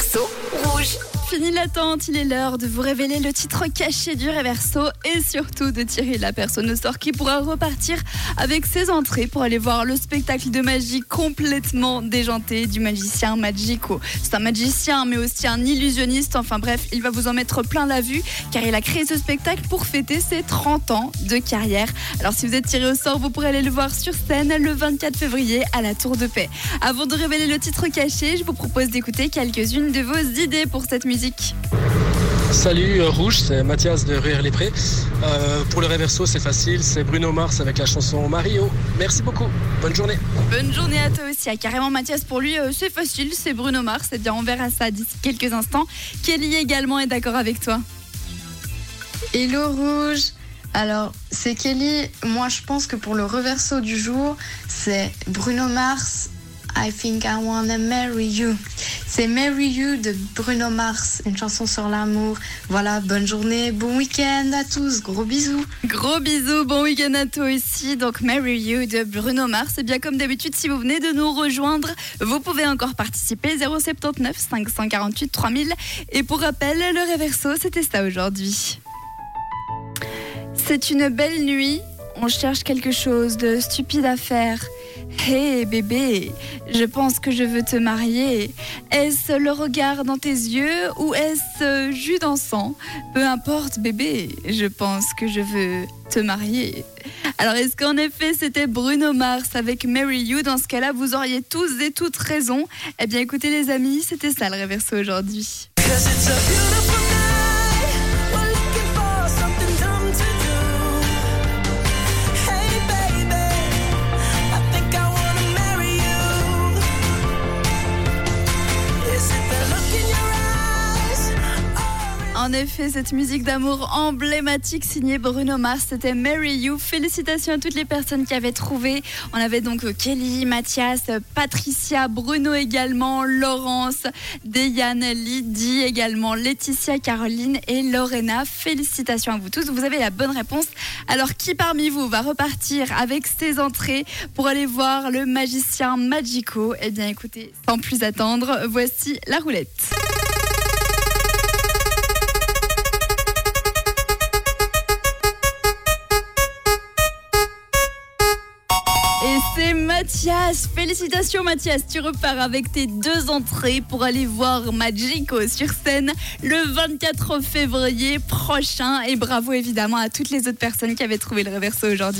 Réverso rouge. Fini l'attente, il est l'heure de vous révéler le titre caché du Reverso et surtout de tirer la personne au sort qui pourra repartir avec ses entrées pour aller voir le spectacle de magie complètement déjanté du magicien Magico. C'est un magicien mais aussi un illusionniste, enfin bref, il va vous en mettre plein la vue car il a créé ce spectacle pour fêter ses 30 ans de carrière. Alors si vous êtes tiré au sort, vous pourrez aller le voir sur scène le 24 février à la Tour de Paix. Avant de révéler le titre caché, je vous propose d'écouter quelques-unes de vos idées pour cette musique. Salut euh, Rouge, c'est Mathias de Rire les Prés. Euh, pour le réverso, c'est facile, c'est Bruno Mars avec la chanson Mario. Merci beaucoup, bonne journée. Bonne journée à toi aussi. Ah, carrément Mathias, pour lui, euh, c'est facile, c'est Bruno Mars. Eh bien, on verra ça d'ici quelques instants. Kelly également est d'accord avec toi. Hello Rouge. Alors, c'est Kelly. Moi, je pense que pour le reverso du jour, c'est Bruno Mars. I think I wanna marry you. C'est Marry You de Bruno Mars, une chanson sur l'amour. Voilà, bonne journée, bon week-end à tous, gros bisous. Gros bisous, bon week-end à toi aussi. Donc, Marry You de Bruno Mars. Et bien, comme d'habitude, si vous venez de nous rejoindre, vous pouvez encore participer 079 548 3000. Et pour rappel, le réverso, c'était ça aujourd'hui. C'est une belle nuit. On cherche quelque chose de stupide à faire. Hé bébé, je pense que je veux te marier. Est-ce le regard dans tes yeux ou est-ce jus d'encens? Peu importe bébé, je pense que je veux te marier. Alors est-ce qu'en effet c'était Bruno Mars avec Mary You? Dans ce cas-là, vous auriez tous et toutes raison. Eh bien écoutez les amis, c'était ça le réverso aujourd'hui. En effet, cette musique d'amour emblématique signée Bruno Mars, c'était Mary You. Félicitations à toutes les personnes qui avaient trouvé. On avait donc Kelly, Mathias, Patricia, Bruno également, Laurence, Deyane, Lydie également, Laetitia, Caroline et Lorena. Félicitations à vous tous. Vous avez la bonne réponse. Alors, qui parmi vous va repartir avec ses entrées pour aller voir le magicien Magico? Eh bien, écoutez, sans plus attendre, voici la roulette. C'est Mathias. Félicitations Mathias, tu repars avec tes deux entrées pour aller voir Magico sur scène le 24 février prochain. Et bravo évidemment à toutes les autres personnes qui avaient trouvé le reverso aujourd'hui.